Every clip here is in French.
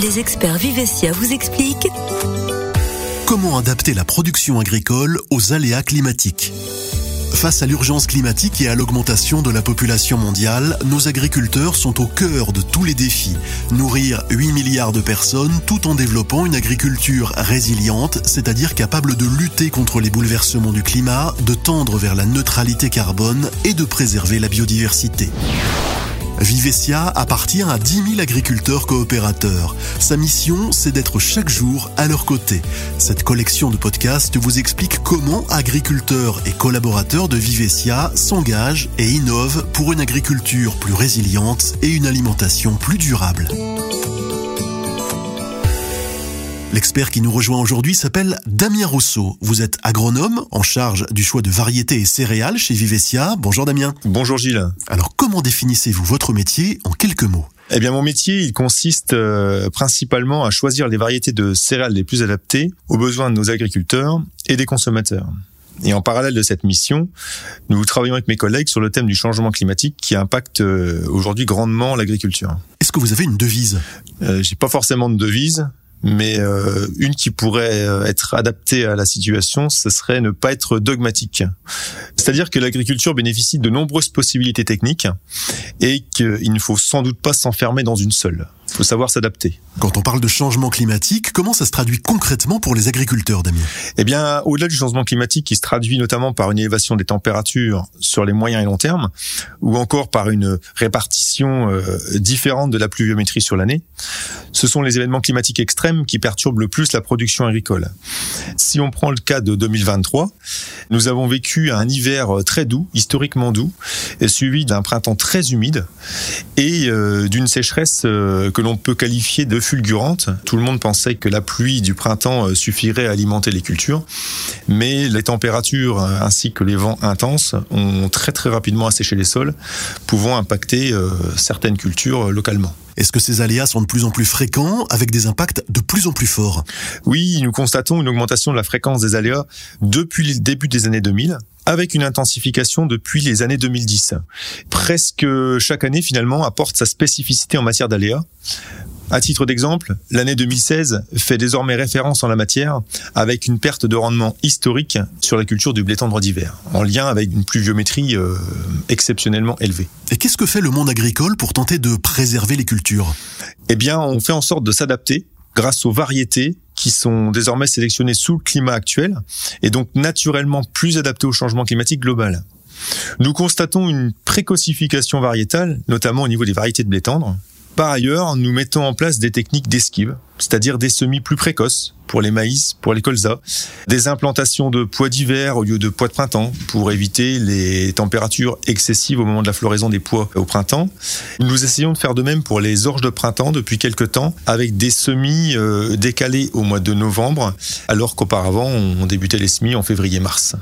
Les experts Vivessia vous expliquent comment adapter la production agricole aux aléas climatiques? Face à l'urgence climatique et à l'augmentation de la population mondiale, nos agriculteurs sont au cœur de tous les défis. Nourrir 8 milliards de personnes tout en développant une agriculture résiliente, c'est-à-dire capable de lutter contre les bouleversements du climat, de tendre vers la neutralité carbone et de préserver la biodiversité. Vivessia appartient à 10 000 agriculteurs coopérateurs. Sa mission, c'est d'être chaque jour à leur côté. Cette collection de podcasts vous explique comment agriculteurs et collaborateurs de Vivessia s'engagent et innovent pour une agriculture plus résiliente et une alimentation plus durable. L'expert qui nous rejoint aujourd'hui s'appelle Damien Rousseau. Vous êtes agronome en charge du choix de variétés et céréales chez Vivessia. Bonjour Damien. Bonjour Gilles. Alors comment définissez-vous votre métier en quelques mots? Eh bien, mon métier, il consiste euh, principalement à choisir les variétés de céréales les plus adaptées aux besoins de nos agriculteurs et des consommateurs. Et en parallèle de cette mission, nous travaillons avec mes collègues sur le thème du changement climatique qui impacte euh, aujourd'hui grandement l'agriculture. Est-ce que vous avez une devise? Euh, J'ai pas forcément de devise mais euh, une qui pourrait euh, être adaptée à la situation, ce serait ne pas être dogmatique. C'est-à-dire que l'agriculture bénéficie de nombreuses possibilités techniques et qu'il ne faut sans doute pas s'enfermer dans une seule. Il faut savoir s'adapter. Quand on parle de changement climatique, comment ça se traduit concrètement pour les agriculteurs, Damien? Eh bien, au-delà du changement climatique qui se traduit notamment par une élévation des températures sur les moyens et long terme, ou encore par une répartition euh, différente de la pluviométrie sur l'année, ce sont les événements climatiques extrêmes qui perturbent le plus la production agricole. Si on prend le cas de 2023, nous avons vécu un hiver très doux, historiquement doux, suivi d'un printemps très humide et euh, d'une sécheresse euh, que l'on peut qualifier de fulgurante. Tout le monde pensait que la pluie du printemps euh, suffirait à alimenter les cultures, mais les températures ainsi que les vents intenses ont très très rapidement asséché les sols, pouvant impacter certaines cultures localement. Est-ce que ces aléas sont de plus en plus fréquents avec des impacts de plus en plus forts? Oui, nous constatons une augmentation de la fréquence des aléas depuis le début des années 2000 avec une intensification depuis les années 2010. Presque chaque année, finalement, apporte sa spécificité en matière d'aléas. À titre d'exemple, l'année 2016 fait désormais référence en la matière avec une perte de rendement historique sur la culture du blé tendre d'hiver, en lien avec une pluviométrie euh, exceptionnellement élevée. Et qu'est-ce que fait le monde agricole pour tenter de préserver les cultures? Eh bien, on fait en sorte de s'adapter grâce aux variétés qui sont désormais sélectionnées sous le climat actuel et donc naturellement plus adaptées au changement climatique global. Nous constatons une précocification variétale, notamment au niveau des variétés de blé tendre, par ailleurs, nous mettons en place des techniques d'esquive, c'est-à-dire des semis plus précoces pour les maïs, pour les colzas, des implantations de pois d'hiver au lieu de pois de printemps pour éviter les températures excessives au moment de la floraison des pois au printemps. Nous essayons de faire de même pour les orges de printemps depuis quelques temps avec des semis euh, décalés au mois de novembre alors qu'auparavant on débutait les semis en février-mars.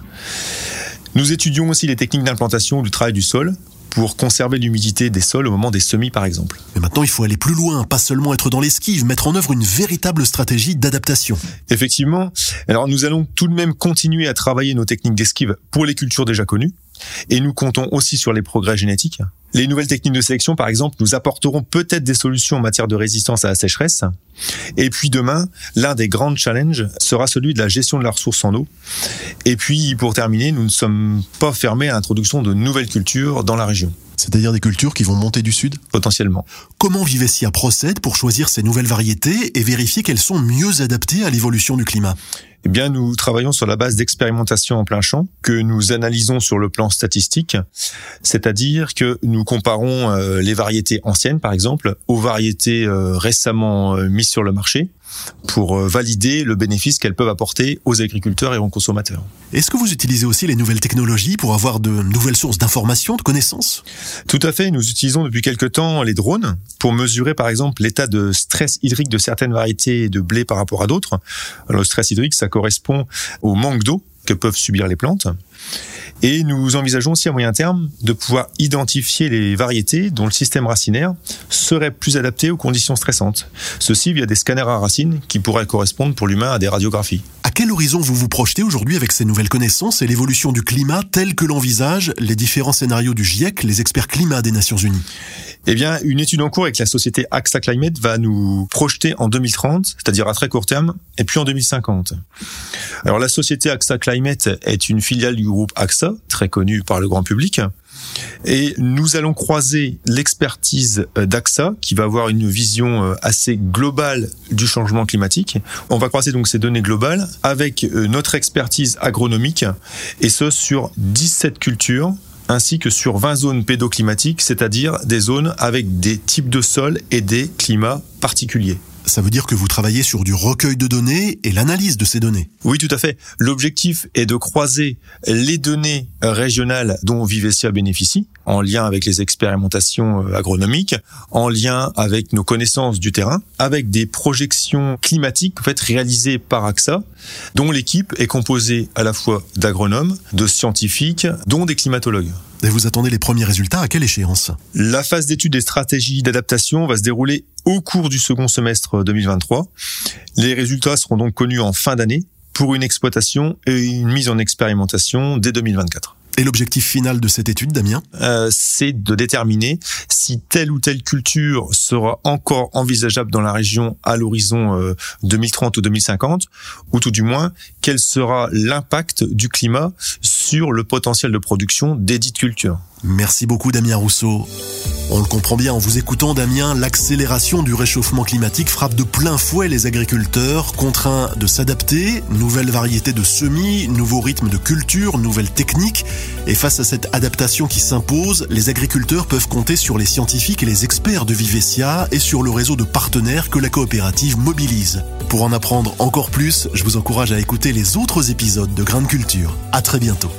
Nous étudions aussi les techniques d'implantation du travail du sol pour conserver l'humidité des sols au moment des semis par exemple. Mais maintenant il faut aller plus loin, pas seulement être dans l'esquive, mettre en œuvre une véritable stratégie d'adaptation. Effectivement, alors nous allons tout de même continuer à travailler nos techniques d'esquive pour les cultures déjà connues, et nous comptons aussi sur les progrès génétiques. Les nouvelles techniques de sélection, par exemple, nous apporteront peut-être des solutions en matière de résistance à la sécheresse. Et puis demain, l'un des grands challenges sera celui de la gestion de la ressource en eau. Et puis, pour terminer, nous ne sommes pas fermés à l'introduction de nouvelles cultures dans la région. C'est-à-dire des cultures qui vont monter du sud? Potentiellement. Comment Vivessia procède pour choisir ces nouvelles variétés et vérifier qu'elles sont mieux adaptées à l'évolution du climat? Eh bien, nous travaillons sur la base d'expérimentation en plein champ que nous analysons sur le plan statistique, c'est-à-dire que nous comparons euh, les variétés anciennes, par exemple, aux variétés euh, récemment euh, mises sur le marché pour valider le bénéfice qu'elles peuvent apporter aux agriculteurs et aux consommateurs. Est-ce que vous utilisez aussi les nouvelles technologies pour avoir de nouvelles sources d'informations, de connaissances? Tout à fait. Nous utilisons depuis quelque temps les drones pour mesurer, par exemple, l'état de stress hydrique de certaines variétés de blé par rapport à d'autres. Le stress hydrique, ça correspond au manque d'eau que peuvent subir les plantes. Et nous envisageons aussi à moyen terme de pouvoir identifier les variétés dont le système racinaire serait plus adapté aux conditions stressantes. Ceci via des scanners à racines qui pourraient correspondre pour l'humain à des radiographies. À quel horizon vous vous projetez aujourd'hui avec ces nouvelles connaissances et l'évolution du climat tel que l'envisagent les différents scénarios du GIEC, les experts climat des Nations Unies? Eh bien, une étude en cours avec la société AXA Climate va nous projeter en 2030, c'est-à-dire à très court terme, et puis en 2050. Alors, la société AXA Climate est une filiale du groupe AXA, très connue par le grand public. Et nous allons croiser l'expertise euh, d'AXA, qui va avoir une vision euh, assez globale du changement climatique. On va croiser donc ces données globales avec euh, notre expertise agronomique, et ce sur 17 cultures ainsi que sur 20 zones pédoclimatiques, c'est-à-dire des zones avec des types de sols et des climats particuliers. Ça veut dire que vous travaillez sur du recueil de données et l'analyse de ces données. Oui, tout à fait. L'objectif est de croiser les données régionales dont Vivesia bénéficie, en lien avec les expérimentations euh, agronomiques, en lien avec nos connaissances du terrain, avec des projections climatiques en fait réalisées par AXA, dont l'équipe est composée à la fois d'agronomes, de scientifiques, dont des climatologues. Et vous attendez les premiers résultats à quelle échéance? La phase d'étude des stratégies d'adaptation va se dérouler au cours du second semestre 2023. Les résultats seront donc connus en fin d'année pour une exploitation et une mise en expérimentation dès 2024. Et l'objectif final de cette étude, Damien? Euh, C'est de déterminer si telle ou telle culture sera encore envisageable dans la région à l'horizon 2030 euh, ou 2050, ou tout du moins, quel sera l'impact du climat sur le potentiel de production des dites cultures. Merci beaucoup Damien Rousseau. On le comprend bien en vous écoutant Damien, l'accélération du réchauffement climatique frappe de plein fouet les agriculteurs, contraints de s'adapter, nouvelles variétés de semis, nouveaux rythmes de culture, nouvelles techniques. Et face à cette adaptation qui s'impose, les agriculteurs peuvent compter sur les scientifiques et les experts de Vivesia et sur le réseau de partenaires que la coopérative mobilise. Pour en apprendre encore plus, je vous encourage à écouter les autres épisodes de Grande Culture. À très bientôt.